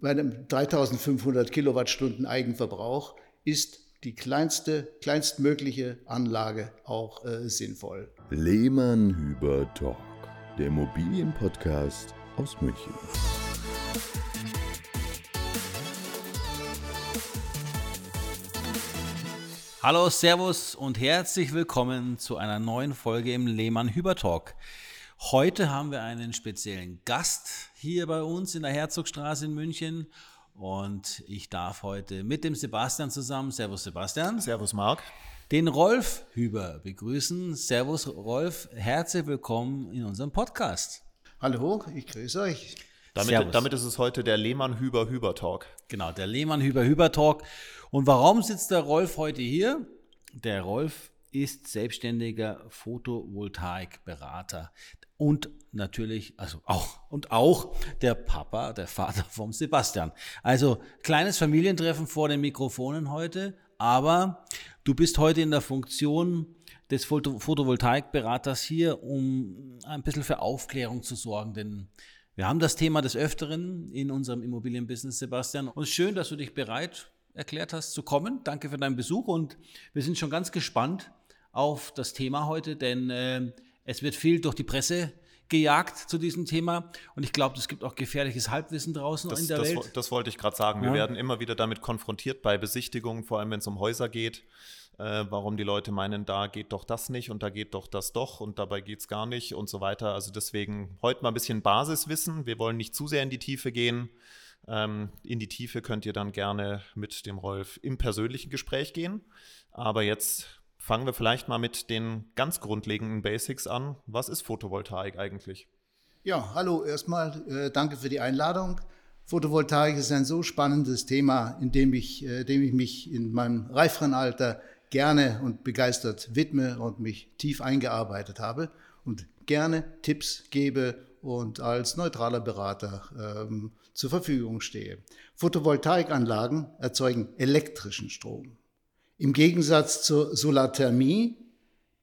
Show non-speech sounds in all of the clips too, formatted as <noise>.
bei einem 3500 Kilowattstunden Eigenverbrauch ist die kleinste, kleinstmögliche Anlage auch äh, sinnvoll. Lehmann Hüber Talk, der Immobilienpodcast aus München. Hallo, Servus und herzlich willkommen zu einer neuen Folge im Lehmann Hüber Talk. Heute haben wir einen speziellen Gast hier bei uns in der Herzogstraße in München und ich darf heute mit dem Sebastian zusammen, Servus Sebastian. Servus Marc. Den Rolf Hüber begrüßen. Servus Rolf, herzlich willkommen in unserem Podcast. Hallo, ich grüße euch. Damit, damit ist es heute der Lehmann-Hüber-Hüber-Talk. Genau, der Lehmann-Hüber-Hüber-Talk. Und warum sitzt der Rolf heute hier? Der Rolf ist selbstständiger Photovoltaikberater und natürlich, also auch, und auch der Papa, der Vater <laughs> vom Sebastian. Also kleines Familientreffen vor den Mikrofonen heute, aber du bist heute in der Funktion des Photovoltaikberaters hier, um ein bisschen für Aufklärung zu sorgen, denn wir haben das Thema des Öfteren in unserem Immobilienbusiness, Sebastian. Und schön, dass du dich bereit erklärt hast zu kommen. Danke für deinen Besuch und wir sind schon ganz gespannt auf das Thema heute, denn äh, es wird viel durch die Presse gejagt zu diesem Thema und ich glaube, es gibt auch gefährliches Halbwissen draußen das, in der das, Welt. Das wollte ich gerade sagen. Wir werden immer wieder damit konfrontiert bei Besichtigungen, vor allem wenn es um Häuser geht, äh, warum die Leute meinen, da geht doch das nicht und da geht doch das doch und dabei geht es gar nicht und so weiter. Also deswegen heute mal ein bisschen Basiswissen. Wir wollen nicht zu sehr in die Tiefe gehen. Ähm, in die Tiefe könnt ihr dann gerne mit dem Rolf im persönlichen Gespräch gehen. Aber jetzt Fangen wir vielleicht mal mit den ganz grundlegenden Basics an. Was ist Photovoltaik eigentlich? Ja, hallo erstmal. Äh, danke für die Einladung. Photovoltaik ist ein so spannendes Thema, in dem ich, äh, dem ich mich in meinem reiferen Alter gerne und begeistert widme und mich tief eingearbeitet habe und gerne Tipps gebe und als neutraler Berater ähm, zur Verfügung stehe. Photovoltaikanlagen erzeugen elektrischen Strom. Im Gegensatz zur Solarthermie,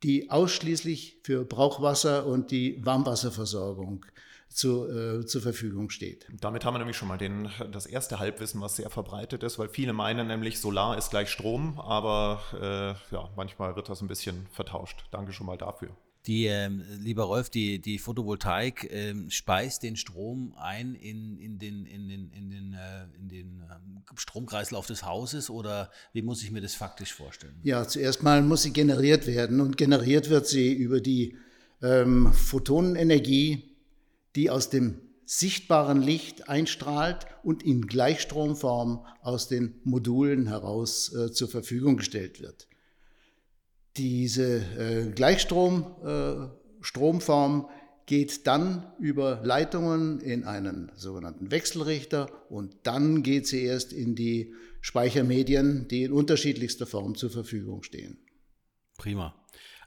die ausschließlich für Brauchwasser und die Warmwasserversorgung zu, äh, zur Verfügung steht. Damit haben wir nämlich schon mal den, das erste Halbwissen, was sehr verbreitet ist, weil viele meinen nämlich, Solar ist gleich Strom, aber äh, ja, manchmal wird das ein bisschen vertauscht. Danke schon mal dafür. Die, ähm, lieber Rolf, die, die Photovoltaik ähm, speist den Strom ein in, in den, in den, in den, äh, in den ähm, Stromkreislauf des Hauses oder wie muss ich mir das faktisch vorstellen? Ja, zuerst mal muss sie generiert werden und generiert wird sie über die ähm, Photonenenergie, die aus dem sichtbaren Licht einstrahlt und in Gleichstromform aus den Modulen heraus äh, zur Verfügung gestellt wird. Diese äh, Gleichstrom-Stromform äh, geht dann über Leitungen in einen sogenannten Wechselrichter und dann geht sie erst in die Speichermedien, die in unterschiedlichster Form zur Verfügung stehen. Prima.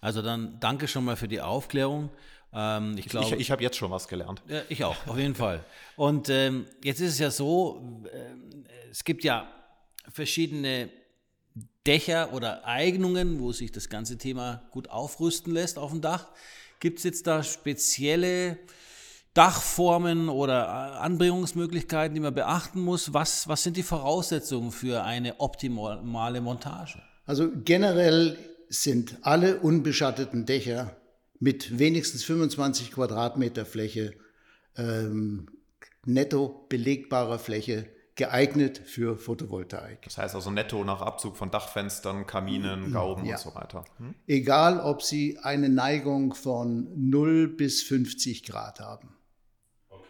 Also dann danke schon mal für die Aufklärung. Ähm, ich glaube, ich, ich habe jetzt schon was gelernt. Ja, ich auch, auf jeden Fall. Und ähm, jetzt ist es ja so, äh, es gibt ja verschiedene Dächer oder Eignungen, wo sich das ganze Thema gut aufrüsten lässt auf dem Dach. Gibt es jetzt da spezielle Dachformen oder Anbringungsmöglichkeiten, die man beachten muss? Was, was sind die Voraussetzungen für eine optimale Montage? Also generell sind alle unbeschatteten Dächer mit wenigstens 25 Quadratmeter Fläche ähm, netto belegbarer Fläche geeignet für Photovoltaik. Das heißt also netto nach Abzug von Dachfenstern, Kaminen, mhm. Gauben ja. und so weiter. Hm? Egal, ob Sie eine Neigung von 0 bis 50 Grad haben. Okay.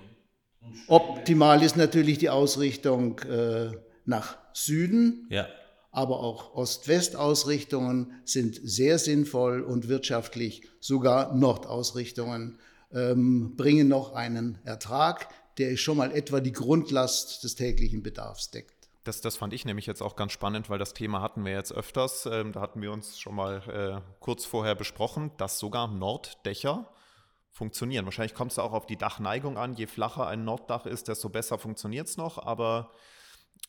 Optimal ist natürlich die Ausrichtung äh, nach Süden. Ja. Aber auch Ost-West-Ausrichtungen sind sehr sinnvoll und wirtschaftlich. Sogar Nordausrichtungen ähm, bringen noch einen Ertrag der schon mal etwa die Grundlast des täglichen Bedarfs deckt. Das, das fand ich nämlich jetzt auch ganz spannend, weil das Thema hatten wir jetzt öfters. Ähm, da hatten wir uns schon mal äh, kurz vorher besprochen, dass sogar Norddächer funktionieren. Wahrscheinlich kommt es auch auf die Dachneigung an. Je flacher ein Norddach ist, desto besser funktioniert es noch. Aber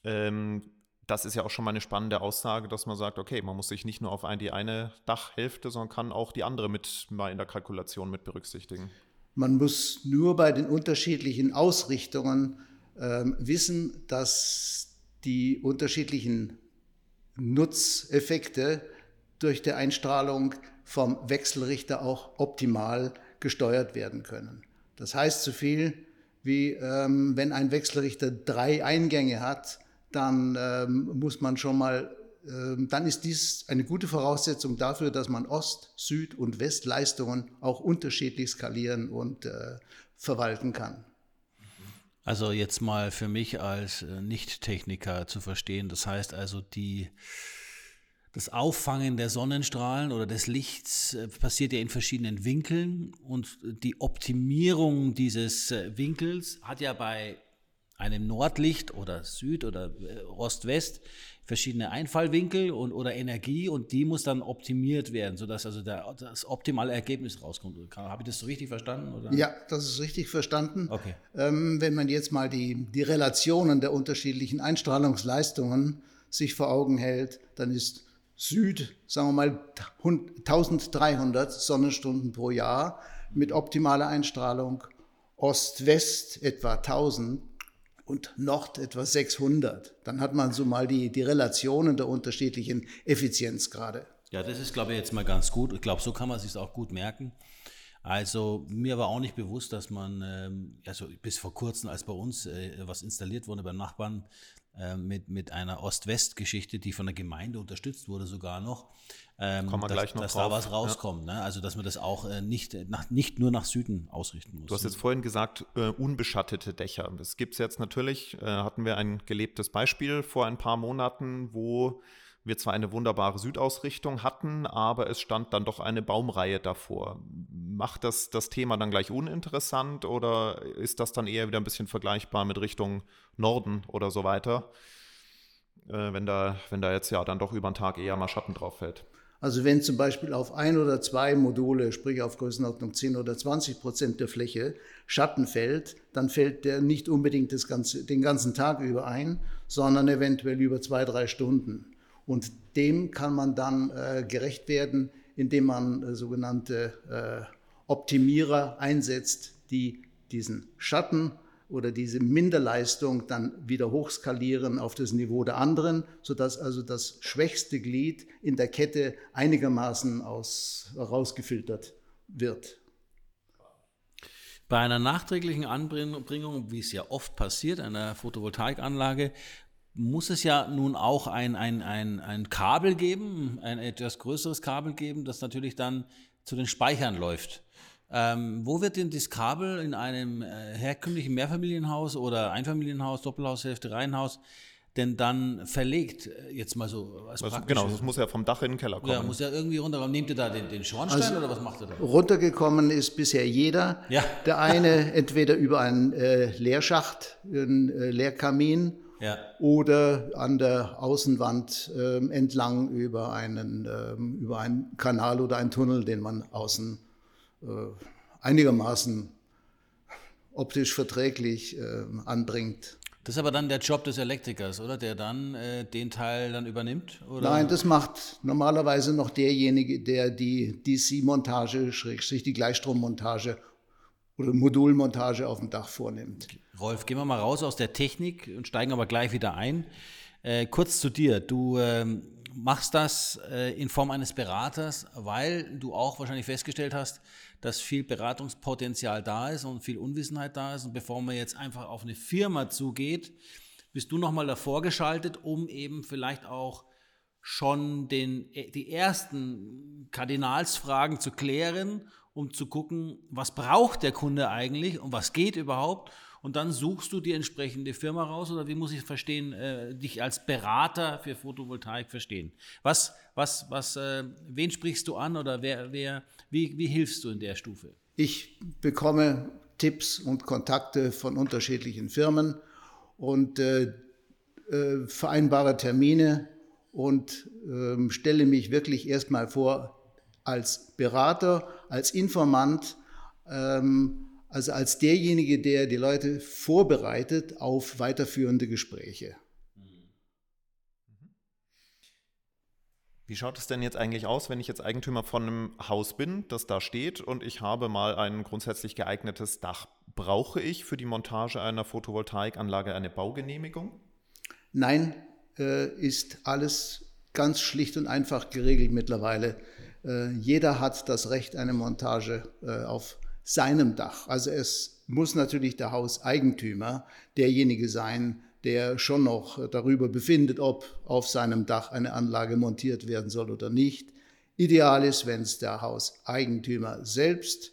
ähm, das ist ja auch schon mal eine spannende Aussage, dass man sagt, okay, man muss sich nicht nur auf ein, die eine Dachhälfte, sondern kann auch die andere mit mal in der Kalkulation mit berücksichtigen. Man muss nur bei den unterschiedlichen Ausrichtungen ähm, wissen, dass die unterschiedlichen Nutzeffekte durch die Einstrahlung vom Wechselrichter auch optimal gesteuert werden können. Das heißt so viel wie, ähm, wenn ein Wechselrichter drei Eingänge hat, dann ähm, muss man schon mal, dann ist dies eine gute Voraussetzung dafür, dass man Ost-, Süd- und Westleistungen auch unterschiedlich skalieren und äh, verwalten kann. Also jetzt mal für mich als äh, Nicht-Techniker zu verstehen, das heißt also die das Auffangen der Sonnenstrahlen oder des Lichts äh, passiert ja in verschiedenen Winkeln und die Optimierung dieses äh, Winkels hat ja bei einem Nordlicht oder Süd oder Ost-West verschiedene Einfallwinkel und, oder Energie und die muss dann optimiert werden, sodass also der, das optimale Ergebnis rauskommt. Habe ich das so richtig verstanden? Oder? Ja, das ist richtig verstanden. Okay. Ähm, wenn man jetzt mal die, die Relationen der unterschiedlichen Einstrahlungsleistungen sich vor Augen hält, dann ist Süd, sagen wir mal 1300 Sonnenstunden pro Jahr mit optimaler Einstrahlung, Ost-West etwa 1000 und Nord etwa 600. Dann hat man so mal die, die Relationen der unterschiedlichen Effizienzgrade. Ja, das ist, glaube ich, jetzt mal ganz gut. Ich glaube, so kann man sich auch gut merken. Also mir war auch nicht bewusst, dass man, also bis vor kurzem, als bei uns äh, was installiert wurde beim Nachbarn äh, mit, mit einer Ost-West-Geschichte, die von der Gemeinde unterstützt wurde sogar noch, ähm, Kommen wir dass, gleich noch dass drauf. da was rauskommt. Ne? Also dass man das auch äh, nicht, nach, nicht nur nach Süden ausrichten muss. Du hast jetzt vorhin gesagt, äh, unbeschattete Dächer. Das gibt es jetzt natürlich, äh, hatten wir ein gelebtes Beispiel vor ein paar Monaten, wo wir zwar eine wunderbare Südausrichtung hatten, aber es stand dann doch eine Baumreihe davor. Macht das das Thema dann gleich uninteressant oder ist das dann eher wieder ein bisschen vergleichbar mit Richtung Norden oder so weiter, äh, wenn, da, wenn da jetzt ja dann doch über den Tag eher mal Schatten drauf fällt? Also wenn zum Beispiel auf ein oder zwei Module, sprich auf Größenordnung 10 oder 20 Prozent der Fläche, Schatten fällt, dann fällt der nicht unbedingt das ganze, den ganzen Tag über ein, sondern eventuell über zwei, drei Stunden. Und dem kann man dann äh, gerecht werden, indem man äh, sogenannte äh, Optimierer einsetzt, die diesen Schatten oder diese Minderleistung dann wieder hochskalieren auf das Niveau der anderen, sodass also das schwächste Glied in der Kette einigermaßen aus, rausgefiltert wird. Bei einer nachträglichen Anbringung, wie es ja oft passiert, einer Photovoltaikanlage, muss es ja nun auch ein, ein, ein, ein Kabel geben, ein etwas größeres Kabel geben, das natürlich dann zu den Speichern läuft. Ähm, wo wird denn das Kabel in einem äh, herkömmlichen Mehrfamilienhaus oder Einfamilienhaus, Doppelhaushälfte, Reihenhaus denn dann verlegt? Äh, jetzt mal so als also, Genau, das muss ja vom Dach in den Keller kommen. Ja, muss ja irgendwie runterkommen. Nehmt ihr da den, den Schornstein also, oder was macht ihr da? Runtergekommen ist bisher jeder. Ja. Der eine <laughs> entweder über einen äh, Leerschacht, einen äh, Leerkamin ja. oder an der Außenwand äh, entlang über einen, ähm, über einen Kanal oder einen Tunnel, den man außen äh, einigermaßen optisch verträglich äh, anbringt. Das ist aber dann der Job des Elektrikers, oder? Der dann äh, den Teil dann übernimmt? Oder? Nein, das macht normalerweise noch derjenige, der die DC-Montage, Schrägstrich die Gleichstrommontage oder Modulmontage auf dem Dach vornimmt. Rolf, gehen wir mal raus aus der Technik und steigen aber gleich wieder ein. Äh, kurz zu dir. Du ähm, machst das äh, in Form eines Beraters, weil du auch wahrscheinlich festgestellt hast, dass viel Beratungspotenzial da ist und viel Unwissenheit da ist. Und bevor man jetzt einfach auf eine Firma zugeht, bist du nochmal davor geschaltet, um eben vielleicht auch schon den, äh, die ersten Kardinalsfragen zu klären, um zu gucken, was braucht der Kunde eigentlich und was geht überhaupt. Und dann suchst du die entsprechende Firma raus oder wie muss ich verstehen, äh, dich als Berater für Photovoltaik verstehen? Was, was, was, äh, wen sprichst du an oder wer, wer, wie, wie hilfst du in der Stufe? Ich bekomme Tipps und Kontakte von unterschiedlichen Firmen und äh, äh, vereinbare Termine und äh, stelle mich wirklich erstmal vor als Berater, als Informant, ähm, also als derjenige, der die Leute vorbereitet auf weiterführende Gespräche. Wie schaut es denn jetzt eigentlich aus, wenn ich jetzt Eigentümer von einem Haus bin, das da steht und ich habe mal ein grundsätzlich geeignetes Dach? Brauche ich für die Montage einer Photovoltaikanlage eine Baugenehmigung? Nein, äh, ist alles ganz schlicht und einfach geregelt mittlerweile. Äh, jeder hat das Recht, eine Montage äh, auf seinem Dach. Also es muss natürlich der Hauseigentümer derjenige sein, der schon noch darüber befindet, ob auf seinem Dach eine Anlage montiert werden soll oder nicht. Ideal ist, wenn es der Hauseigentümer selbst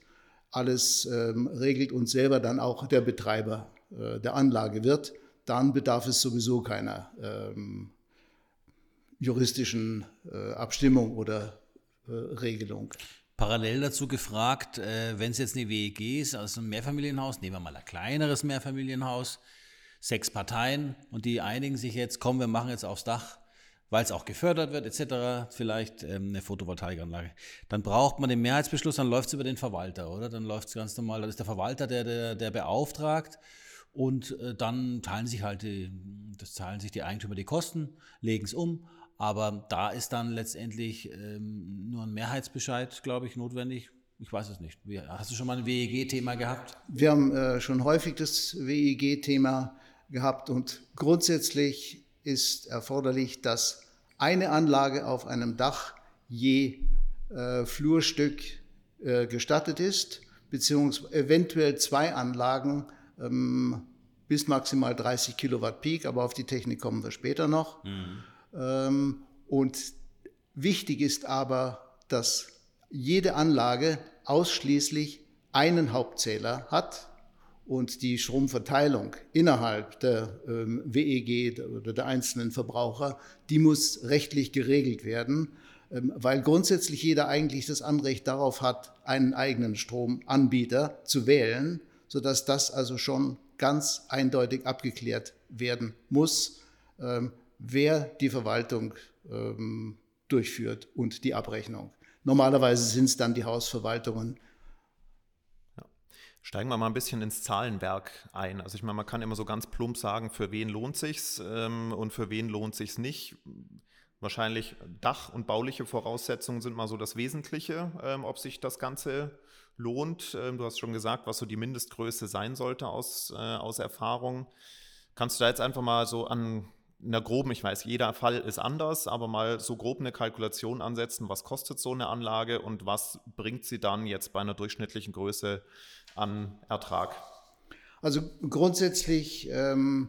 alles ähm, regelt und selber dann auch der Betreiber äh, der Anlage wird, dann bedarf es sowieso keiner ähm, juristischen äh, Abstimmung oder Regelung. Parallel dazu gefragt, äh, wenn es jetzt eine WEG ist, also ein Mehrfamilienhaus, nehmen wir mal ein kleineres Mehrfamilienhaus, sechs Parteien und die einigen sich jetzt, komm, wir machen jetzt aufs Dach, weil es auch gefördert wird etc., vielleicht ähm, eine Photovoltaikanlage. Dann braucht man den Mehrheitsbeschluss, dann läuft es über den Verwalter, oder? Dann läuft es ganz normal, dann ist der Verwalter, der, der, der beauftragt und äh, dann teilen sich halt die, das zahlen sich die Eigentümer die Kosten, legen es um. Aber da ist dann letztendlich ähm, nur ein Mehrheitsbescheid, glaube ich, notwendig. Ich weiß es nicht. Hast du schon mal ein WEG-Thema gehabt? Wir haben äh, schon häufig das WEG-Thema gehabt und grundsätzlich ist erforderlich, dass eine Anlage auf einem Dach je äh, Flurstück äh, gestattet ist, beziehungsweise eventuell zwei Anlagen ähm, bis maximal 30 Kilowatt Peak, aber auf die Technik kommen wir später noch. Mhm. Ähm, und wichtig ist aber, dass jede Anlage ausschließlich einen Hauptzähler hat, und die Stromverteilung innerhalb der ähm, WEG oder der einzelnen Verbraucher, die muss rechtlich geregelt werden, ähm, weil grundsätzlich jeder eigentlich das Anrecht darauf hat, einen eigenen Stromanbieter zu wählen, sodass das also schon ganz eindeutig abgeklärt werden muss, wer die Verwaltung ähm, durchführt und die Abrechnung. Normalerweise sind es dann die Hausverwaltungen, Steigen wir mal ein bisschen ins Zahlenwerk ein. Also ich meine, man kann immer so ganz plump sagen, für wen lohnt sich's ähm, und für wen lohnt sich's nicht. Wahrscheinlich Dach und bauliche Voraussetzungen sind mal so das Wesentliche, ähm, ob sich das Ganze lohnt. Ähm, du hast schon gesagt, was so die Mindestgröße sein sollte aus, äh, aus Erfahrung. Kannst du da jetzt einfach mal so an einer groben, ich weiß, jeder Fall ist anders, aber mal so grob eine Kalkulation ansetzen, was kostet so eine Anlage und was bringt sie dann jetzt bei einer durchschnittlichen Größe an Ertrag? Also grundsätzlich ähm,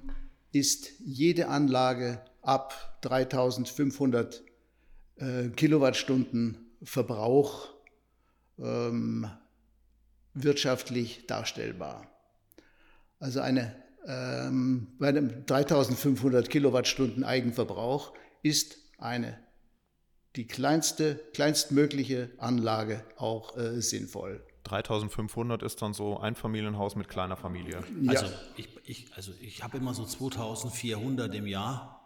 ist jede Anlage ab 3500 äh, Kilowattstunden Verbrauch ähm, wirtschaftlich darstellbar. Also eine ähm, bei einem 3500 Kilowattstunden Eigenverbrauch ist eine die kleinste, kleinstmögliche Anlage auch äh, sinnvoll. 3500 ist dann so ein Familienhaus mit kleiner Familie. Ja. Also ich, ich, also ich habe immer so 2400 im Jahr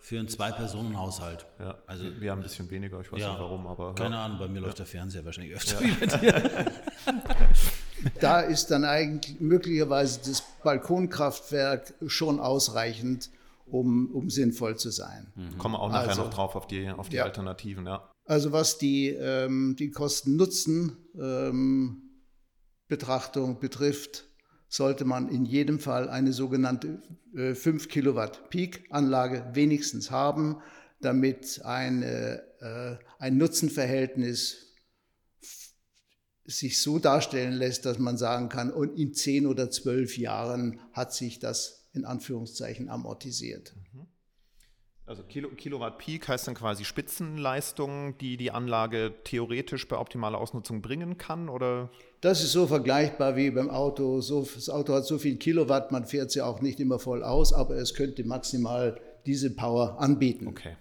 für einen Zwei-Personen-Haushalt. Ja, also wir haben ein bisschen weniger, ich weiß ja, nicht warum, aber. Keine ja. Ahnung, bei mir läuft der Fernseher wahrscheinlich öfter wie bei dir. Da ist dann eigentlich möglicherweise das Balkonkraftwerk schon ausreichend, um, um sinnvoll zu sein. Mhm. Kommen wir auch nachher also, noch drauf auf die, auf die Alternativen, ja. Also was die, ähm, die Kosten-Nutzen-Betrachtung ähm, betrifft, sollte man in jedem Fall eine sogenannte äh, 5 Kilowatt Peak-Anlage wenigstens haben, damit eine, äh, ein Nutzenverhältnis sich so darstellen lässt, dass man sagen kann, und in 10 oder 12 Jahren hat sich das in Anführungszeichen amortisiert. Mhm. Also Kilo, Kilowatt Peak heißt dann quasi Spitzenleistung, die die Anlage theoretisch bei optimaler Ausnutzung bringen kann, oder? Das ist so vergleichbar wie beim Auto. So, das Auto hat so viel Kilowatt, man fährt sie auch nicht immer voll aus, aber es könnte maximal diese Power anbieten. Okay.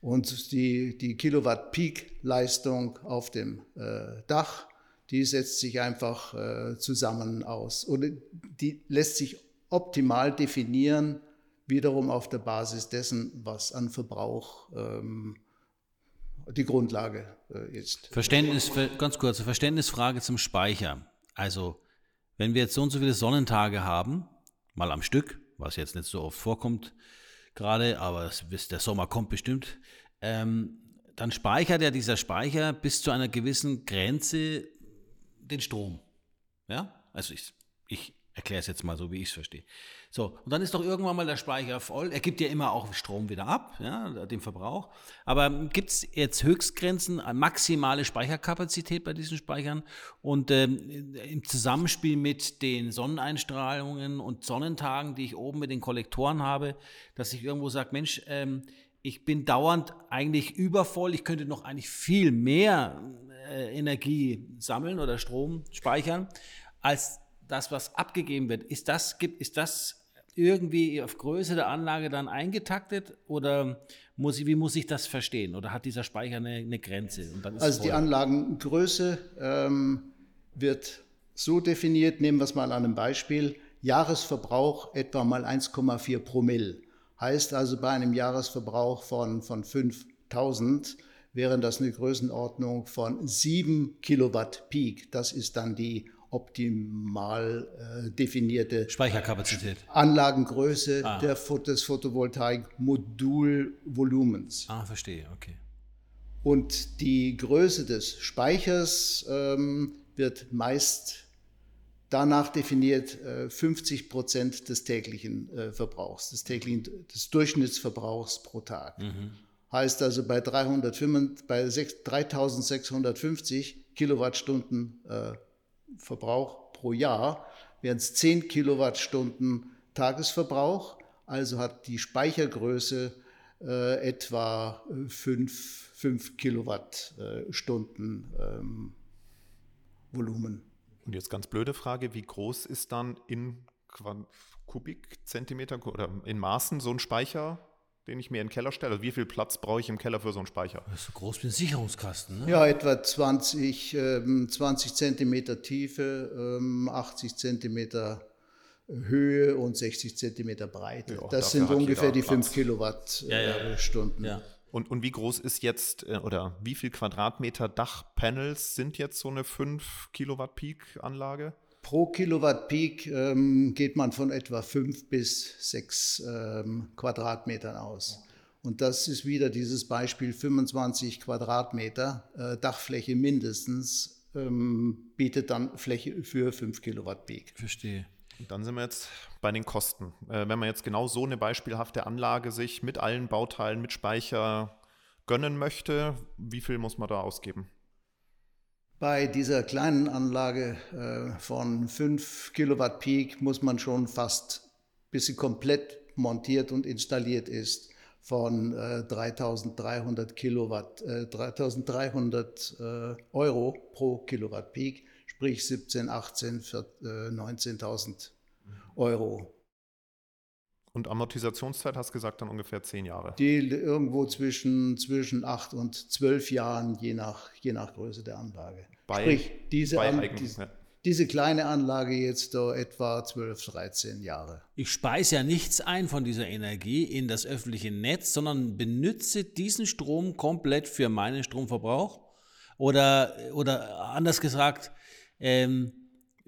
Und die, die Kilowatt Peak Leistung auf dem äh, Dach, die setzt sich einfach äh, zusammen aus. Und die lässt sich optimal definieren wiederum auf der Basis dessen, was an Verbrauch ähm, die Grundlage äh, ist. Verständnis, ganz kurze Verständnisfrage zum Speicher. Also, wenn wir jetzt so und so viele Sonnentage haben, mal am Stück, was jetzt nicht so oft vorkommt gerade, aber der Sommer kommt bestimmt, ähm, dann speichert ja dieser Speicher bis zu einer gewissen Grenze den Strom. Ja, also ich, ich erkläre es jetzt mal so, wie ich es verstehe. So, und dann ist doch irgendwann mal der Speicher voll. Er gibt ja immer auch Strom wieder ab, ja, den Verbrauch. Aber gibt es jetzt Höchstgrenzen, maximale Speicherkapazität bei diesen Speichern? Und ähm, im Zusammenspiel mit den Sonneneinstrahlungen und Sonnentagen, die ich oben mit den Kollektoren habe, dass ich irgendwo sage, Mensch, ähm, ich bin dauernd eigentlich übervoll, ich könnte noch eigentlich viel mehr äh, Energie sammeln oder Strom speichern, als das, was abgegeben wird. Ist das, ist das irgendwie auf Größe der Anlage dann eingetaktet oder muss ich, wie muss ich das verstehen? Oder hat dieser Speicher eine, eine Grenze? also die Anlagengröße ähm, wird so definiert, nehmen wir es mal an einem Beispiel, Jahresverbrauch etwa mal 1,4 Promille. Heißt also bei einem Jahresverbrauch von, von 5000 wäre das eine Größenordnung von 7 Kilowatt Peak. Das ist dann die optimal äh, definierte Speicherkapazität. Anlagengröße ah. der, des Photovoltaik-Modulvolumens. Ah, verstehe, okay. Und die Größe des Speichers ähm, wird meist danach definiert äh, 50 Prozent des täglichen äh, Verbrauchs, des, täglichen, des Durchschnittsverbrauchs pro Tag. Mhm. Heißt also bei, 305, bei 6, 3650 Kilowattstunden äh, Verbrauch pro Jahr wären es 10 Kilowattstunden Tagesverbrauch. Also hat die Speichergröße äh, etwa 5, 5 Kilowattstunden ähm, Volumen. Und jetzt ganz blöde Frage, wie groß ist dann in Kubikzentimeter oder in Maßen so ein Speicher, den ich mir in den Keller stelle? Also wie viel Platz brauche ich im Keller für so einen Speicher? Das ist so groß wie ein Sicherungskasten, ne? Ja, etwa 20, ähm, 20 Zentimeter Tiefe, ähm, 80 Zentimeter Höhe und 60 Zentimeter Breite. Ja, das sind ungefähr die 5 Kilowattstunden. Ja, ja, und, und wie groß ist jetzt äh, oder wie viel Quadratmeter Dachpanels sind jetzt so eine 5 Kilowatt Peak Anlage? Pro Kilowatt Peak ähm, geht man von etwa 5 bis 6 ähm, Quadratmetern aus. Und das ist wieder dieses Beispiel 25 Quadratmeter äh, Dachfläche mindestens ähm, bietet dann Fläche für 5 Kilowatt Peak. Verstehe. Und dann sind wir jetzt bei den Kosten. Äh, wenn man jetzt genau so eine beispielhafte Anlage sich mit allen Bauteilen, mit Speicher gönnen möchte, wie viel muss man da ausgeben? Bei dieser kleinen Anlage äh, von 5 Kilowatt Peak muss man schon fast, bis sie komplett montiert und installiert ist, von äh, 3300 Kilowatt, äh, 3300 äh, Euro pro Kilowatt Peak sprich 17, 18, 19.000 Euro. Und Amortisationszeit hast du gesagt dann ungefähr zehn Jahre? Die irgendwo zwischen, zwischen acht und zwölf Jahren, je nach, je nach Größe der Anlage. Bei, Sprich, diese, bei An, diese, diese, kleine Anlage jetzt da etwa 12, 13 Jahre. Ich speise ja nichts ein von dieser Energie in das öffentliche Netz, sondern benutze diesen Strom komplett für meinen Stromverbrauch. Oder, oder anders gesagt, ähm,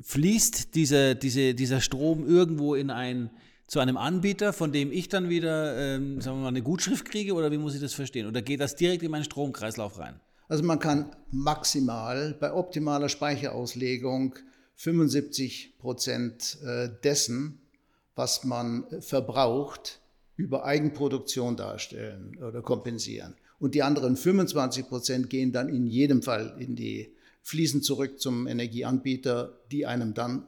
fließt diese, diese, dieser Strom irgendwo in ein, zu einem Anbieter, von dem ich dann wieder, ähm, sagen wir mal, eine Gutschrift kriege oder wie muss ich das verstehen? Oder geht das direkt in meinen Stromkreislauf rein? Also man kann maximal bei optimaler Speicherauslegung 75 Prozent äh, dessen, was man verbraucht, über Eigenproduktion darstellen oder kompensieren. Und die anderen 25 Prozent gehen dann in jedem Fall in die fließen zurück zum Energieanbieter, die einem dann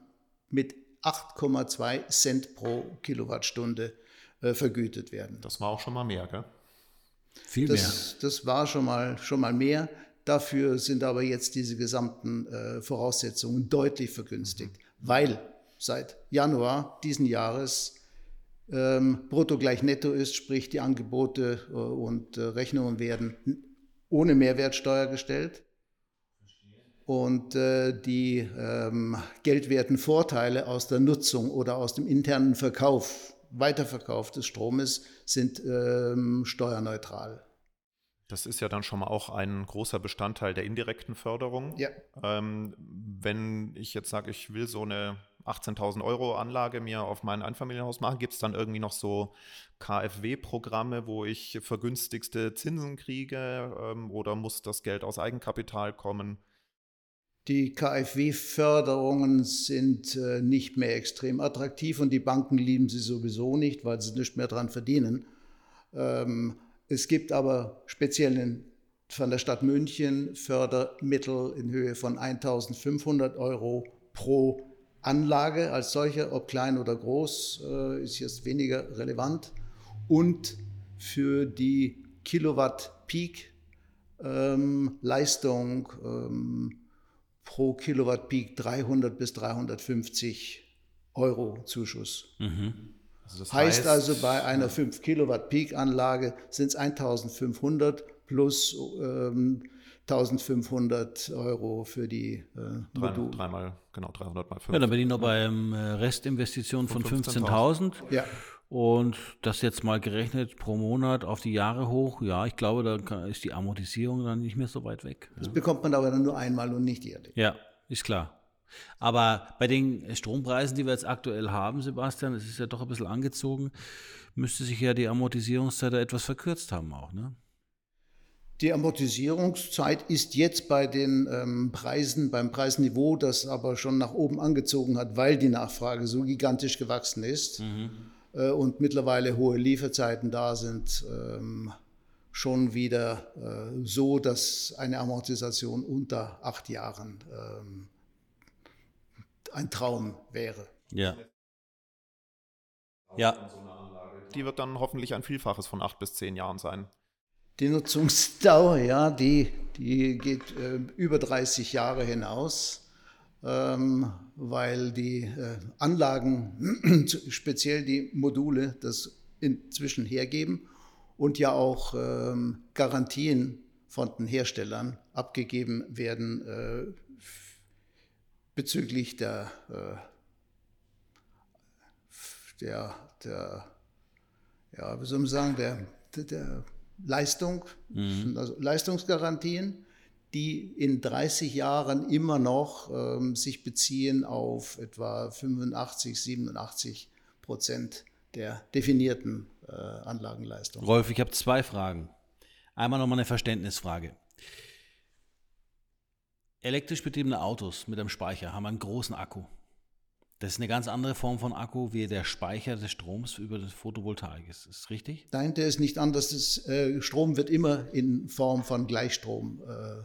mit 8,2 Cent pro Kilowattstunde äh, vergütet werden. Das war auch schon mal mehr, gell? Viel das, mehr. Das war schon mal, schon mal mehr. Dafür sind aber jetzt diese gesamten äh, Voraussetzungen deutlich vergünstigt, mhm. weil seit Januar diesen Jahres ähm, brutto gleich netto ist, sprich die Angebote äh, und äh, Rechnungen werden ohne Mehrwertsteuer gestellt und äh, die ähm, geldwerten Vorteile aus der Nutzung oder aus dem internen Verkauf, Weiterverkauf des Stromes sind ähm, steuerneutral. Das ist ja dann schon mal auch ein großer Bestandteil der indirekten Förderung. Ja. Ähm, wenn ich jetzt sage, ich will so eine 18.000 Euro Anlage mir auf mein Einfamilienhaus machen, gibt es dann irgendwie noch so KfW-Programme, wo ich vergünstigste Zinsen kriege ähm, oder muss das Geld aus Eigenkapital kommen? Die KfW-Förderungen sind äh, nicht mehr extrem attraktiv und die Banken lieben sie sowieso nicht, weil sie nicht mehr daran verdienen. Ähm, es gibt aber speziell von der Stadt München Fördermittel in Höhe von 1500 Euro pro Anlage als solche, ob klein oder groß, äh, ist jetzt weniger relevant. Und für die Kilowatt Peak ähm, Leistung ähm, pro Kilowatt Peak 300 bis 350 Euro Zuschuss. Mhm. Also das heißt, heißt, also bei einer 5 Kilowatt Peak Anlage sind es 1500 plus ähm, 1500 Euro für die äh, Module. Drei, dreimal, genau, 300 mal 5. Ja, dann bin ich noch beim äh, Restinvestition von 15.000. ja. Und das jetzt mal gerechnet pro Monat auf die Jahre hoch, ja, ich glaube, da ist die Amortisierung dann nicht mehr so weit weg. Das bekommt man aber dann nur einmal und nicht jährlich. Ja, ist klar. Aber bei den Strompreisen, die wir jetzt aktuell haben, Sebastian, es ist ja doch ein bisschen angezogen, müsste sich ja die Amortisierungszeit etwas verkürzt haben auch, ne? Die Amortisierungszeit ist jetzt bei den ähm, Preisen, beim Preisniveau, das aber schon nach oben angezogen hat, weil die Nachfrage so gigantisch gewachsen ist mhm. Äh, und mittlerweile hohe Lieferzeiten da sind, ähm, schon wieder äh, so, dass eine Amortisation unter acht Jahren ähm, ein Traum wäre. Ja. Ja. Die wird dann hoffentlich ein Vielfaches von acht bis zehn Jahren sein. Die Nutzungsdauer, ja, die, die geht äh, über 30 Jahre hinaus, weil die äh, Anlagen, <clears throat> speziell die Module, das inzwischen hergeben und ja auch ähm, Garantien von den Herstellern abgegeben werden äh, bezüglich der, äh, der, der, ja, wie soll man sagen, der, der Leistung, mhm. also Leistungsgarantien, die in 30 Jahren immer noch ähm, sich beziehen auf etwa 85, 87 Prozent der definierten äh, Anlagenleistung. Rolf, ich habe zwei Fragen. Einmal nochmal eine Verständnisfrage. Elektrisch betriebene Autos mit einem Speicher haben einen großen Akku. Das ist eine ganz andere Form von Akku wie der Speicher des Stroms über das Photovoltaik. Ist das richtig? Nein, der ist nicht anders. Das, äh, Strom wird immer in Form von Gleichstrom äh,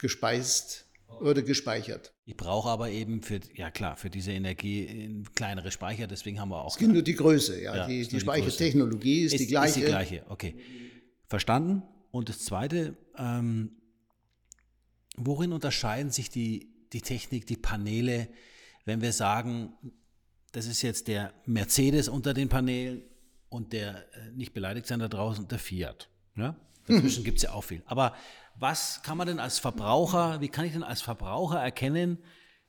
gespeist oder gespeichert. Ich brauche aber eben für, ja klar, für diese Energie kleinere Speicher, deswegen haben wir auch. Es geht nur die Größe, ja. ja die, die Speichertechnologie ist, ist, die gleiche. Ist die gleiche, okay. Verstanden. Und das Zweite, ähm, Worin unterscheiden sich die, die Technik, die Paneele, wenn wir sagen, das ist jetzt der Mercedes unter den Paneelen und der, äh, nicht beleidigt sein da draußen, der Fiat. Ja? <laughs> Dazwischen gibt es ja auch viel. Aber was kann man denn als Verbraucher, wie kann ich denn als Verbraucher erkennen,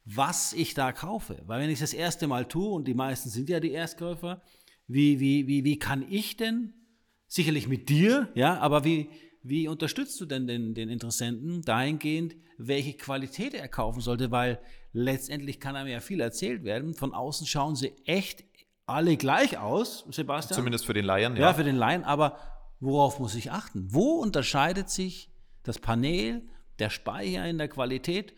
was ich da kaufe? Weil wenn ich das erste Mal tue, und die meisten sind ja die Erstkäufer, wie, wie, wie, wie kann ich denn, sicherlich mit dir, ja, aber wie, wie unterstützt du denn den, den Interessenten dahingehend, welche Qualität er kaufen sollte? Weil letztendlich kann einem ja viel erzählt werden. Von außen schauen sie echt alle gleich aus, Sebastian. Zumindest für den Laien, ja. Ja, für den Laien. Aber worauf muss ich achten? Wo unterscheidet sich das Panel, der Speicher in der Qualität?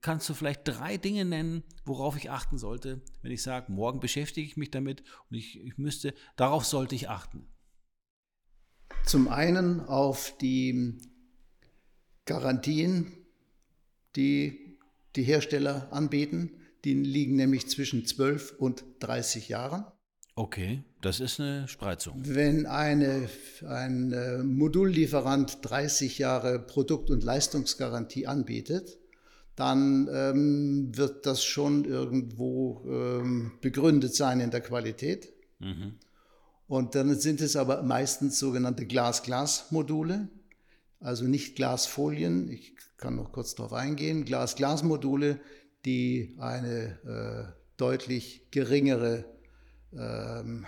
Kannst du vielleicht drei Dinge nennen, worauf ich achten sollte, wenn ich sage, morgen beschäftige ich mich damit und ich, ich müsste, darauf sollte ich achten? Zum einen auf die Garantien, die die Hersteller anbieten. Die liegen nämlich zwischen 12 und 30 Jahren. Okay, das ist eine Spreizung. Wenn eine, ein äh, Modullieferant 30 Jahre Produkt- und Leistungsgarantie anbietet, dann ähm, wird das schon irgendwo ähm, begründet sein in der Qualität. Mhm. Und dann sind es aber meistens sogenannte Glas-Glas-Module, also nicht Glasfolien. Ich kann noch kurz darauf eingehen. Glas-Glas-Module, die eine äh, deutlich geringere ähm,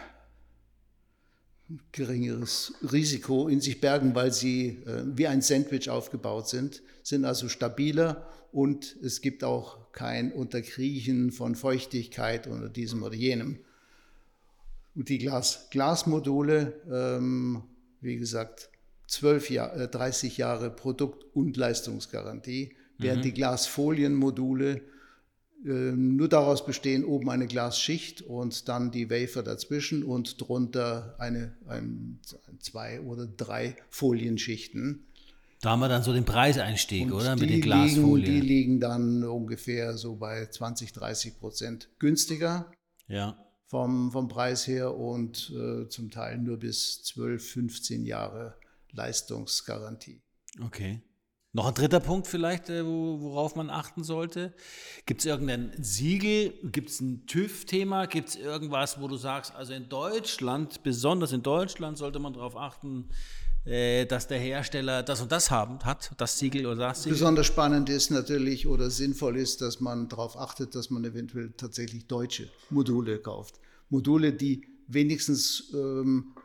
geringeres Risiko in sich bergen, weil sie äh, wie ein Sandwich aufgebaut sind, sind also stabiler und es gibt auch kein Unterkriechen von Feuchtigkeit oder diesem oder jenem. Und die Glas Glasmodule, ähm, wie gesagt, 12 Jahr, äh, 30 Jahre Produkt- und Leistungsgarantie, während mhm. die Glasfolienmodule nur daraus bestehen, oben eine Glasschicht und dann die Wafer dazwischen und drunter eine, ein, zwei oder drei Folienschichten. Da haben wir dann so den Preiseinstieg, und oder? Mit den Glasfolien. Die liegen dann ungefähr so bei 20, 30 Prozent günstiger ja. vom, vom Preis her und äh, zum Teil nur bis 12, 15 Jahre Leistungsgarantie. Okay. Noch ein dritter Punkt vielleicht, äh, worauf man achten sollte. Gibt es irgendein Siegel? Gibt es ein TÜV-Thema? Gibt es irgendwas, wo du sagst, also in Deutschland, besonders in Deutschland, sollte man darauf achten, äh, dass der Hersteller das und das haben, hat, das Siegel oder das Siegel? Besonders spannend ist natürlich oder sinnvoll ist, dass man darauf achtet, dass man eventuell tatsächlich deutsche Module kauft. Module, die wenigstens ähm,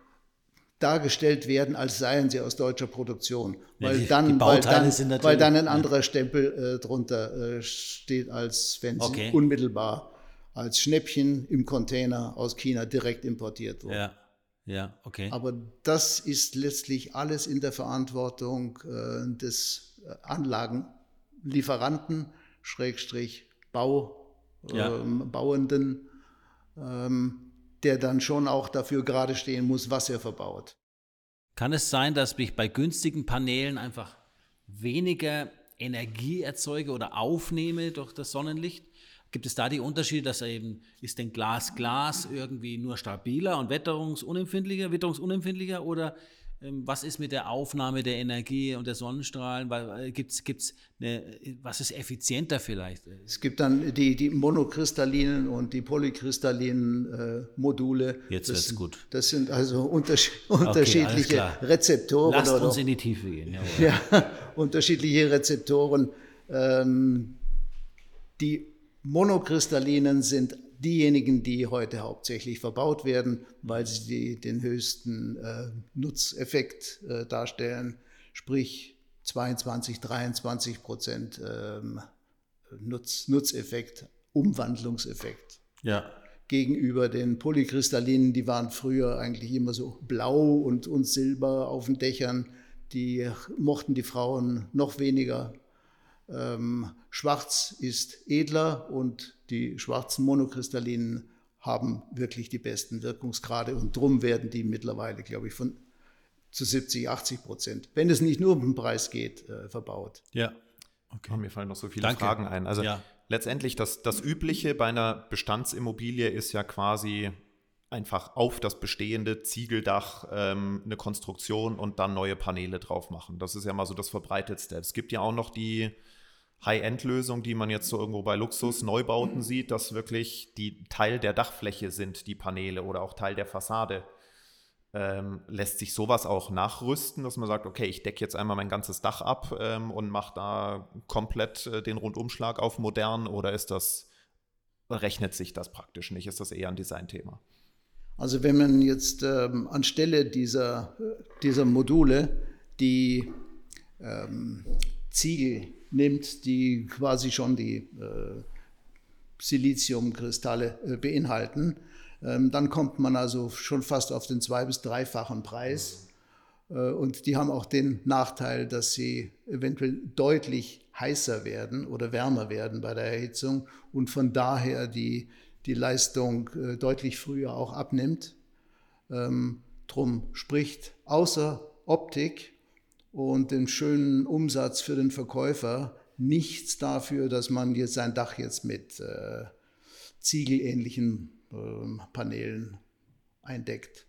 dargestellt werden, als seien sie aus deutscher Produktion. Weil, die, dann, die weil, dann, weil dann ein anderer. Stempel äh, drunter äh, steht, als wenn sie okay. unmittelbar als Schnäppchen im Container aus China direkt importiert wurden. Ja. Ja, okay. Aber das ist letztlich alles in der Verantwortung äh, des Anlagenlieferanten, Schrägstrich Bau, ja. ähm, Bauenden, ähm, der dann schon auch dafür gerade stehen muss, was er verbaut. Kann es sein, dass ich bei günstigen Paneelen einfach weniger Energie erzeuge oder aufnehme durch das Sonnenlicht? Gibt es da die Unterschiede, dass er eben, ist denn Glas Glas irgendwie nur stabiler und witterungsunempfindlicher, witterungsunempfindlicher oder was ist mit der Aufnahme der Energie und der Sonnenstrahlen? Äh, gibt's, gibt's eine, was ist effizienter vielleicht? Es gibt dann die, die monokristallinen und die polykristallinen äh, Module. Jetzt wird es gut. Das sind also <laughs> unterschied unterschiedliche okay, Rezeptoren. Lasst oder, uns in die Tiefe gehen. <laughs> ja, unterschiedliche Rezeptoren. Ähm, die monokristallinen sind diejenigen, die heute hauptsächlich verbaut werden, weil sie die, den höchsten äh, Nutzeffekt äh, darstellen, sprich 22, 23 Prozent ähm, Nutz, Nutzeffekt, Umwandlungseffekt. Ja. Gegenüber den Polykristallinen, die waren früher eigentlich immer so blau und, und silber auf den Dächern, die mochten die Frauen noch weniger ähm, schwarz ist edler und die schwarzen monokristallinen haben wirklich die besten Wirkungsgrade und drum werden die mittlerweile, glaube ich, von zu 70, 80 Prozent, wenn es nicht nur um den Preis geht, äh, verbaut. Ja. Okay. Oh, mir fallen noch so viele Danke. Fragen ein. Also ja. letztendlich das, das Übliche bei einer Bestandsimmobilie ist ja quasi einfach auf das bestehende Ziegeldach ähm, eine Konstruktion und dann neue Paneele drauf machen. Das ist ja mal so das Verbreitetste. Es gibt ja auch noch die High-End-Lösung, die man jetzt so irgendwo bei Luxus-Neubauten sieht, dass wirklich die Teil der Dachfläche sind, die Paneele oder auch Teil der Fassade. Ähm, lässt sich sowas auch nachrüsten, dass man sagt, okay, ich decke jetzt einmal mein ganzes Dach ab ähm, und mache da komplett äh, den Rundumschlag auf modern oder ist das, rechnet sich das praktisch nicht? Ist das eher ein Designthema? Also wenn man jetzt ähm, anstelle dieser, dieser Module die ähm, Ziegel nimmt, die quasi schon die äh, Siliziumkristalle äh, beinhalten. Ähm, dann kommt man also schon fast auf den zwei- bis dreifachen Preis. Äh, und die haben auch den Nachteil, dass sie eventuell deutlich heißer werden oder wärmer werden bei der Erhitzung und von daher die, die Leistung äh, deutlich früher auch abnimmt. Ähm, drum spricht außer Optik und den schönen Umsatz für den Verkäufer nichts dafür, dass man jetzt sein Dach jetzt mit äh, ziegelähnlichen äh, Paneelen eindeckt.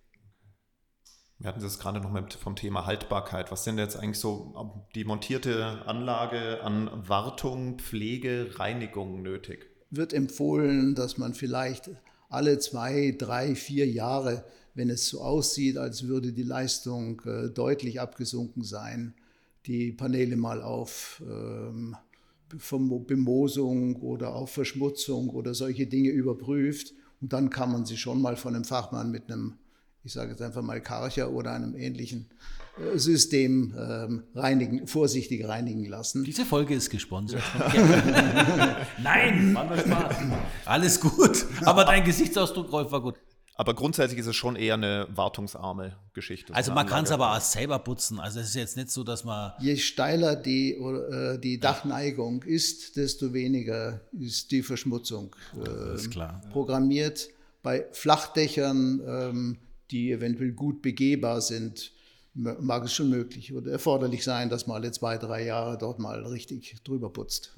Wir hatten das gerade noch mit vom Thema Haltbarkeit. Was sind jetzt eigentlich so die montierte Anlage an Wartung, Pflege, Reinigung nötig? Wird empfohlen, dass man vielleicht alle zwei, drei, vier Jahre wenn es so aussieht, als würde die Leistung äh, deutlich abgesunken sein, die Paneele mal auf ähm, Bemosung oder auf Verschmutzung oder solche Dinge überprüft. Und dann kann man sie schon mal von einem Fachmann mit einem ich sage jetzt einfach mal Karcher oder einem ähnlichen äh, System ähm, reinigen, vorsichtig reinigen lassen. Diese Folge ist gesponsert. <laughs> Nein, nur Spaß. Alles gut. Aber dein Gesichtsausdruck, Rolf, war gut. Aber grundsätzlich ist es schon eher eine wartungsarme Geschichte. Also man kann es aber auch selber putzen. Also es ist jetzt nicht so, dass man. Je steiler die, äh, die Dachneigung ist, desto weniger ist die Verschmutzung äh, ist klar. programmiert. Bei Flachdächern, ähm, die eventuell gut begehbar sind, mag es schon möglich oder erforderlich sein, dass man alle zwei, drei Jahre dort mal richtig drüber putzt.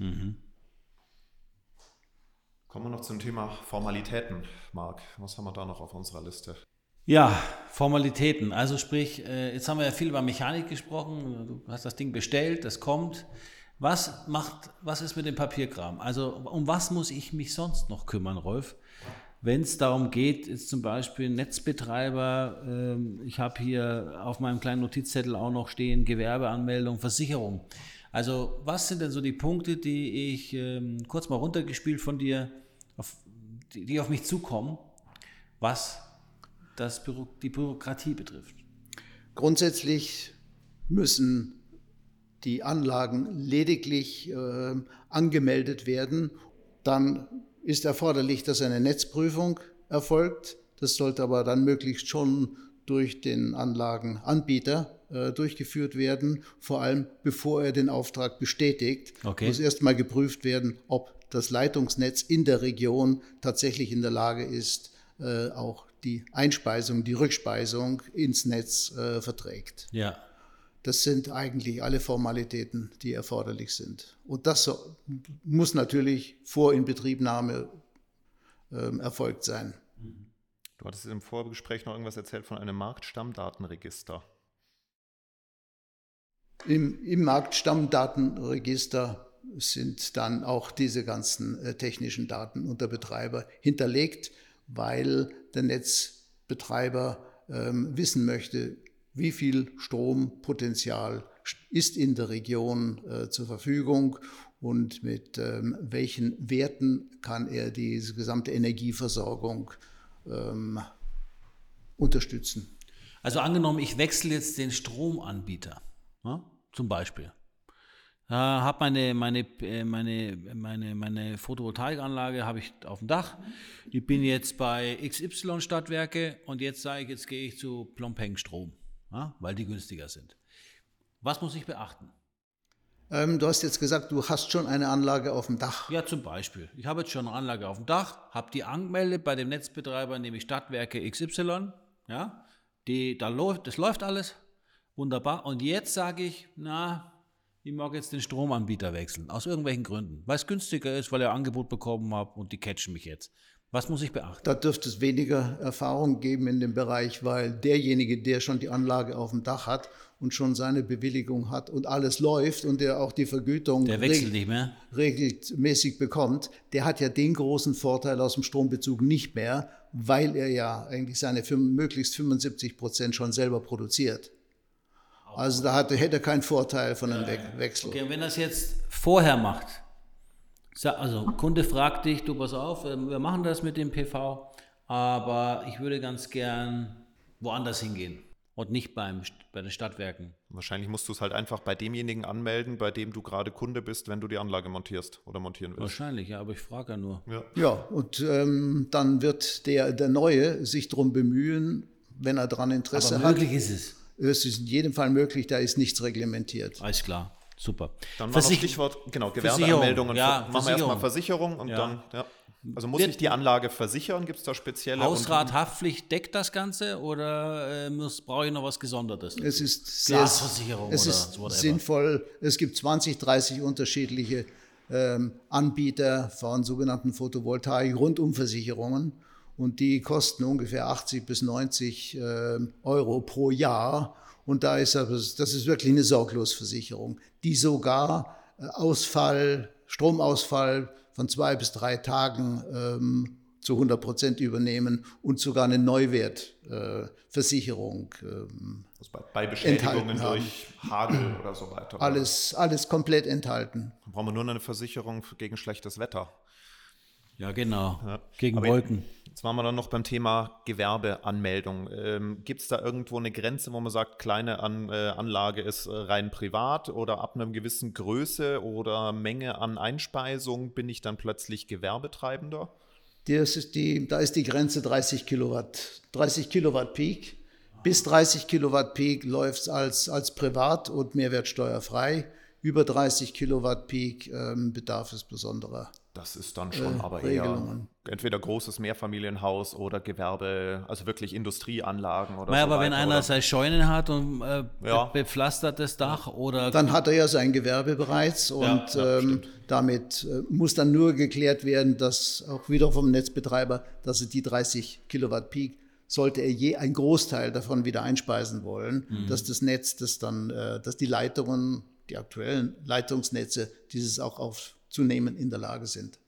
Kommen wir noch zum Thema Formalitäten, Marc. Was haben wir da noch auf unserer Liste? Ja, Formalitäten. Also sprich, äh, jetzt haben wir ja viel über Mechanik gesprochen. Du hast das Ding bestellt, das kommt. Was macht, was ist mit dem Papierkram? Also um was muss ich mich sonst noch kümmern, Rolf? Wenn es darum geht, jetzt zum Beispiel Netzbetreiber, ähm, ich habe hier auf meinem kleinen Notizzettel auch noch stehen, Gewerbeanmeldung, Versicherung. Also was sind denn so die Punkte, die ich ähm, kurz mal runtergespielt von dir, auf, die, die auf mich zukommen, was das Büro, die Bürokratie betrifft? Grundsätzlich müssen die Anlagen lediglich äh, angemeldet werden. Dann ist erforderlich, dass eine Netzprüfung erfolgt. Das sollte aber dann möglichst schon durch den Anlagenanbieter äh, durchgeführt werden, vor allem bevor er den Auftrag bestätigt. Okay. Muss erstmal geprüft werden, ob das Leitungsnetz in der Region tatsächlich in der Lage ist, äh, auch die Einspeisung, die Rückspeisung ins Netz äh, verträgt. Ja. Das sind eigentlich alle Formalitäten, die erforderlich sind. Und das so- muss natürlich vor Inbetriebnahme ähm, erfolgt sein. Du hattest im Vorgespräch noch irgendwas erzählt von einem Marktstammdatenregister. Im, im Marktstammdatenregister sind dann auch diese ganzen äh, technischen Daten unter Betreiber hinterlegt, weil der Netzbetreiber ähm, wissen möchte, wie viel Strompotenzial ist in der Region äh, zur Verfügung und mit ähm, welchen Werten kann er diese gesamte Energieversorgung ähm, unterstützen. Also angenommen, ich wechsle jetzt den Stromanbieter, ne? Zum Beispiel. Äh, habe meine, meine, äh, meine, meine, meine Photovoltaikanlage habe ich auf dem Dach. Ich bin jetzt bei XY Stadtwerke und jetzt sage ich, jetzt gehe ich zu Plompeng Strom, ja? weil die günstiger sind. Was muss ich beachten? Ähm, du hast jetzt gesagt, du hast schon eine Anlage auf dem Dach. Ja, zum Beispiel. Ich habe jetzt schon eine Anlage auf dem Dach, habe die angemeldet bei dem Netzbetreiber, nämlich Stadtwerke XY. Ja, die, da läuft, das läuft alles. Wunderbar. Und jetzt sage ich, na, ich mag jetzt den Stromanbieter wechseln. Aus irgendwelchen Gründen. Weil es günstiger ist, weil ich ein Angebot bekommen habe und die catchen mich jetzt. Was muss ich beachten? Da dürfte es weniger Erfahrung geben in dem Bereich, weil derjenige, der schon die Anlage auf dem Dach hat und schon seine Bewilligung hat und alles läuft und der auch die Vergütung Der wechselt reg- nicht mehr. regelmäßig bekommt, der hat ja den großen Vorteil aus dem Strombezug nicht mehr, weil er ja eigentlich seine möglichst 75 Prozent schon selber produziert. Also da hatte, hätte er keinen Vorteil von einem We Wechsel. Okay, und wenn das jetzt vorher macht, also Kunde fragt dich, du pass auf, ähm, wir machen das mit dem PV, aber ich würde ganz gern woanders hingehen und nicht beim, St- bei den Stadtwerken. Wahrscheinlich musst du es halt einfach bei demjenigen anmelden, bei dem du gerade Kunde bist, wenn du die Anlage montierst oder montieren willst. Wahrscheinlich, ja, aber ich frage ja nur. Ja. Ja, und ähm, dann wird der, der Neue sich darum bemühen, wenn er daran Interesse Aber hat. möglich ist es. Es ist in jedem Fall möglich, da ist nichts reglementiert. Alles klar, super. Dann war noch Versich- Stichwort, genau, Gewerbeanmeldungen. ja, machen wir erstmal Versicherung. Versicherung und Ja. dann, ja. Also muss ich die Anlage versichern? Gibt es da spezielle? Hausrat, Haftpflicht deckt das Ganze oder äh, muss, brauche ich noch was Gesondertes? Es ist Glasversicherung es oder ist whatever. sinnvoll. Es gibt 20, 30 unterschiedliche ähm, Anbieter von sogenannten Photovoltaik-Rundumversicherungen und die kosten ungefähr 80 bis 90 ähm, Euro pro Jahr. Und da ist aber, das ist wirklich eine Sorglosversicherung, die sogar äh, Ausfall, Stromausfall von zwei bis drei Tagen ähm, zu 100 Prozent übernehmen und sogar eine Neuwertversicherung äh, ähm, Also bei, bei Beschädigungen durch Hagel oder so weiter. alles, alles komplett enthalten. Dann brauchen wir nur eine Versicherung gegen schlechtes Wetter. Ja, genau. Ja. Gegen Aber- Wolken. Jetzt waren wir dann noch beim Thema Gewerbeanmeldung. Ähm, Gibt es da irgendwo eine Grenze, wo man sagt, kleine An äh, Anlage ist äh, rein privat oder ab einer gewissen Größe oder Menge an Einspeisung bin ich dann plötzlich Gewerbetreibender? Ist die, da ist die Grenze 30 Kilowatt, 30 Kilowatt Peak. Bis 30 Kilowatt Peak läuft es als, als privat und mehrwertsteuerfrei. Über 30 Kilowatt Peak ähm, bedarf es besonderer. Das ist dann schon Äh, aber Regelungen. eher entweder großes Mehrfamilienhaus oder Gewerbe, also wirklich Industrieanlagen oder Naja, so aber wenn einer oder? seine Scheunen hat und äh, Ja. be bepflastertes Dach oder Dann hat er ja sein Gewerbe bereits und ja, ähm, damit äh, muss dann nur geklärt werden, dass auch wieder vom Netzbetreiber, dass er die 30 Kilowatt Peak, sollte er je einen Großteil davon wieder einspeisen wollen, dass das Netz, das dann, äh, dass die Leitungen, die aktuellen Leitungsnetze, dieses auch aufzunehmen in der Lage sind.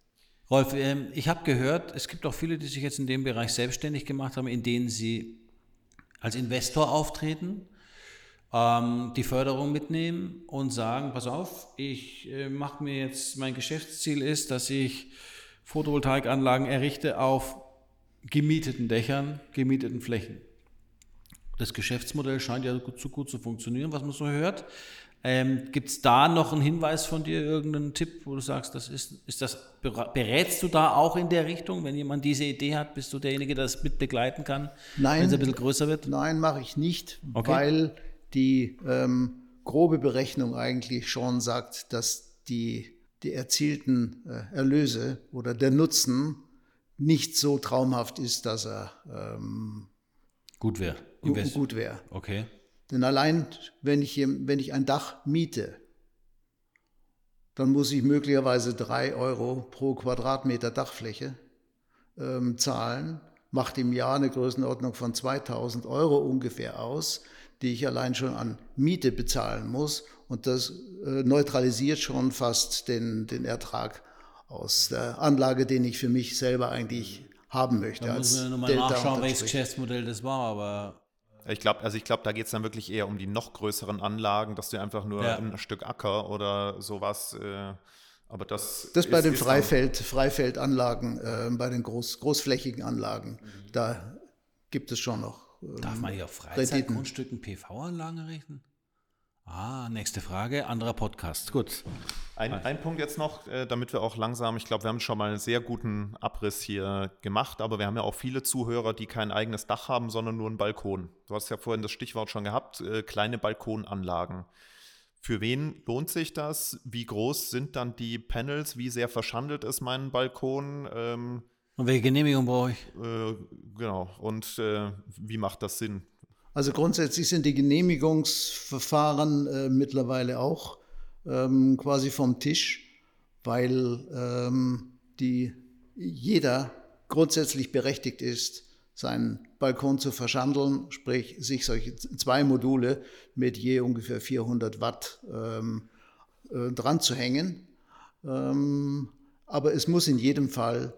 Rolf, ähm, ich habe gehört, es gibt auch viele, die sich jetzt in dem Bereich selbstständig gemacht haben, in denen sie als Investor auftreten, ähm, die Förderung mitnehmen und sagen, pass auf, ich äh, mache mir jetzt, mein Geschäftsziel ist, dass ich Photovoltaikanlagen errichte auf gemieteten Dächern, gemieteten Flächen. Das Geschäftsmodell scheint ja gut, so gut zu funktionieren, was man so hört. Ähm, Gibt es da noch einen Hinweis von dir, irgendeinen Tipp, wo du sagst, das ist, ist das, berätst du da auch in der Richtung? Wenn jemand diese Idee hat, bist du derjenige, der das mit begleiten kann, Nein. wenn es ein bisschen größer wird? Nein, mache ich nicht, Okay. weil die ähm, grobe Berechnung eigentlich schon sagt, dass die, die erzielten äh, Erlöse oder der Nutzen nicht so traumhaft ist, dass er ähm, Gut wäre. gu- gut wäre. Okay. Denn allein, wenn ich, wenn ich ein Dach miete, dann muss ich möglicherweise drei Euro pro Quadratmeter Dachfläche ähm, zahlen. Macht im Jahr eine Größenordnung von 2000 Euro ungefähr aus, die ich allein schon an Miete bezahlen muss. Und das äh, neutralisiert schon fast den, den Ertrag aus der Anlage, den ich für mich selber eigentlich haben möchte. Da muss man nochmal nachschauen, welches. Geschäftsmodell das war, aber Ich glaube, also ich glaube, da geht es dann wirklich eher um die noch größeren Anlagen, dass du einfach nur Ja. ein Stück Acker oder sowas, äh, aber das Das bei ist- den ist dann- Freifeld, Freifeldanlagen, äh, bei den groß, großflächigen Anlagen, da gibt es schon noch. ähm, darf man hier auf. Freizeitgrundstücken PV-Anlagen errichten? Ah, nächste Frage, anderer Podcast. Gut. Ein, ein Punkt jetzt noch, äh, damit wir auch langsam, ich glaube, wir haben schon mal einen sehr guten Abriss hier gemacht, aber wir haben ja auch viele Zuhörer, die kein eigenes Dach haben, sondern nur einen Balkon. Du hast ja vorhin das Stichwort schon gehabt, äh, kleine Balkonanlagen. Für wen lohnt sich das? Wie groß sind dann die Panels? Wie sehr verschandelt ist mein Balkon? Ähm, Und welche Genehmigung brauche ich? äh, genau. Und äh, wie macht das Sinn? Also grundsätzlich sind die Genehmigungsverfahren äh, mittlerweile auch ähm, quasi vom Tisch, weil ähm, die, jeder grundsätzlich berechtigt ist, seinen Balkon zu verschandeln, sprich sich solche zwei Module mit je ungefähr 400 Watt ähm, äh, dran zu hängen. Ähm, aber es muss in jedem Fall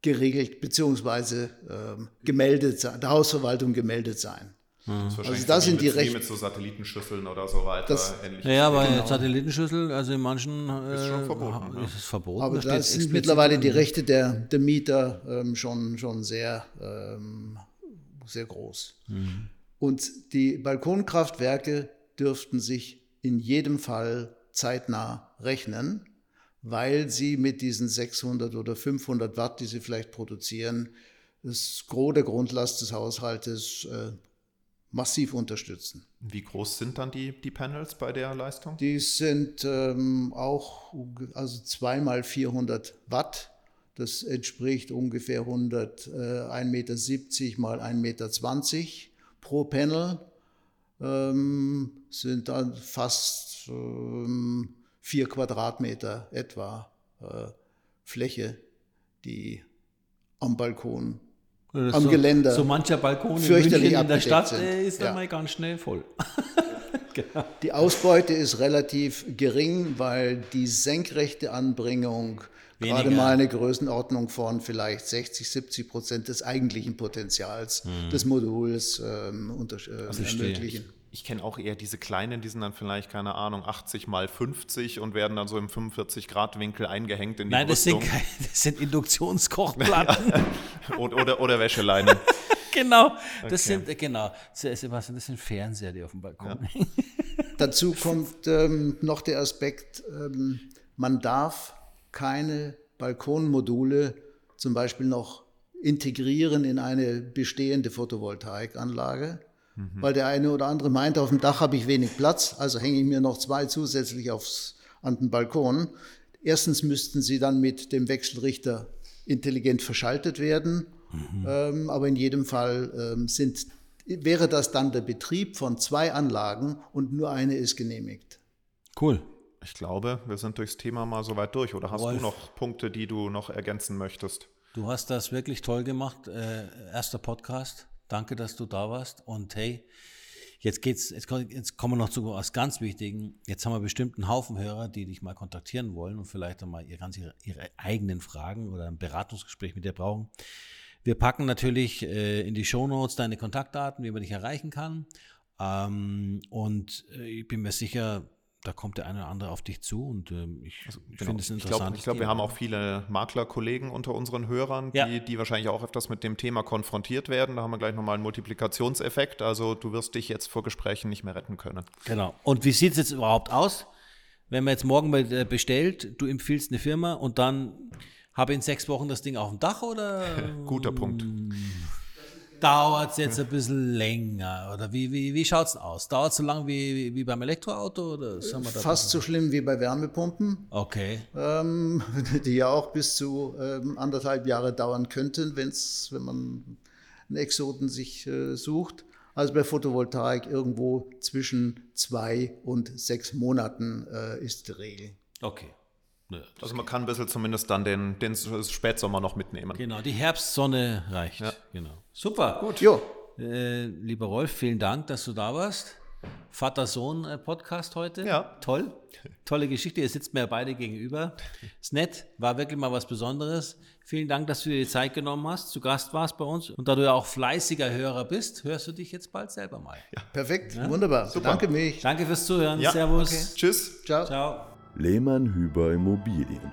geregelt bzw. Ähm, gemeldet sein, der Hausverwaltung gemeldet sein. Das ist wahrscheinlich da sind die mit, wie Recht- mit so Satellitenschüsseln oder so weiter. Das- ähnlich. Ja, ja, aber Satellitenschüssel, also in manchen Ist schon äh, verboten, ja. ist es verboten. Aber da da sind mittlerweile die. Rechte der, der Mieter ähm, schon, schon sehr, ähm, sehr groß. Und die Balkonkraftwerke dürften sich in jedem Fall zeitnah rechnen, weil sie mit diesen 600 oder 500 Watt, die sie vielleicht produzieren, das Gros der Grundlast des Haushaltes äh, massiv unterstützen. Wie groß sind dann die, die Panels bei der Leistung? Die sind ähm, auch also zweimal 400 Watt. Das entspricht ungefähr 100, äh, 1,70 Meter mal 1,20 Meter pro Panel. Ähm, sind dann fast ähm, vier Quadratmeter etwa äh, Fläche, die am Balkon Ist am so, Geländer So mancher Balkon in München in der Stadt sind. ist dann Ja. mal ganz schnell voll. <laughs> Die Ausbeute ist relativ gering, weil die senkrechte Anbringung gerade Weniger. mal eine Größenordnung von vielleicht 60, 70 Prozent des eigentlichen Potenzials des Moduls ähm, unter, äh, Verstehe. ermöglichen. Ich kenne auch eher diese kleinen, die sind dann vielleicht, keine Ahnung, 80 mal 50 und werden dann so im 45-Grad-Winkel eingehängt in die Nein, das sind, Brüstung. keine, das sind <laughs> Induktionskochplatten. oder, oder, oder Wäscheleinen. <laughs> genau. Das Okay. sind, äh, genau. Sebastian, das sind Fernseher, die auf dem Balkon hängen. <laughs> Dazu kommt ähm, noch der Aspekt, ähm, man darf keine Balkonmodule zum Beispiel noch integrieren in eine bestehende Photovoltaikanlage, weil der eine oder andere meint, auf dem Dach habe ich wenig Platz, also hänge ich mir noch zwei zusätzlich aufs, an den Balkon. Erstens müssten sie dann mit dem Wechselrichter intelligent verschaltet werden, ähm, aber in jedem Fall ähm, sind, wäre das dann der Betrieb von zwei Anlagen und nur eine ist genehmigt. Cool. Ich glaube, wir sind durchs Thema mal soweit durch. Oder hast Wolf. du noch Punkte, die du noch ergänzen möchtest? Du hast das wirklich toll gemacht. Äh, erster Podcast. Danke, dass du da warst. Und hey, jetzt geht's, jetzt, jetzt kommen wir noch zu was ganz Wichtigen. Jetzt haben wir bestimmt einen Haufen Hörer, die dich mal kontaktieren wollen und vielleicht einmal ihre, ganz ihre, ihre eigenen Fragen oder ein Beratungsgespräch mit dir brauchen. Wir packen natürlich äh, in die Shownotes deine Kontaktdaten, wie man dich erreichen kann. Ähm, und äh, ich bin mir sicher, da kommt der eine oder andere auf dich zu und ähm, ich, ich Genau. finde es ich interessant. glaube, ich glaub, wir haben auch viele Maklerkollegen unter unseren Hörern, die, Ja. die wahrscheinlich auch öfters mit dem Thema konfrontiert werden. Da haben wir gleich nochmal einen Multiplikationseffekt. Also du wirst dich jetzt vor Gesprächen nicht mehr retten können. Genau. Und wie sieht es jetzt überhaupt aus, wenn man jetzt morgen äh, bestellt, du empfiehlst eine Firma und dann habe ich in sechs Wochen das Ding auf dem Dach oder <laughs> Guter Punkt. Dauert es jetzt ein bisschen länger? Oder wie, wie, wie schaut es aus? Dauert es so lange wie, wie, wie beim Elektroauto? Oder sind wir da Fast so schlimm wie bei Wärmepumpen, Okay. ähm, <laughs> die ja auch bis zu ähm, anderthalb Jahre dauern könnten, wenn's, wenn man einen Exoten sich äh, sucht. Also bei Photovoltaik irgendwo zwischen zwei und sechs Monaten äh, ist die Regel. Okay. Nö, Also man kann ein bisschen zumindest dann den, den Spätsommer noch mitnehmen. Genau, die Herbstsonne reicht. Ja. Genau. Super. Gut. Jo, Äh, lieber Rolf, vielen Dank, dass du da warst. Vater-Sohn-Podcast heute. Ja. Toll. Tolle Geschichte. Ihr sitzt mir ja beide gegenüber. Ist nett. War wirklich mal was Besonderes. Vielen Dank, dass du dir die Zeit genommen hast, zu Gast warst bei uns. Und da du ja auch fleißiger Hörer bist, hörst du dich jetzt bald selber mal. perfekt, wunderbar. Danke mich. Danke fürs Zuhören. Ja, Servus. Tschüss. Ciao. Ciao. Lehmann Hüber Immobilien.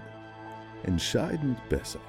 Entscheidend besser.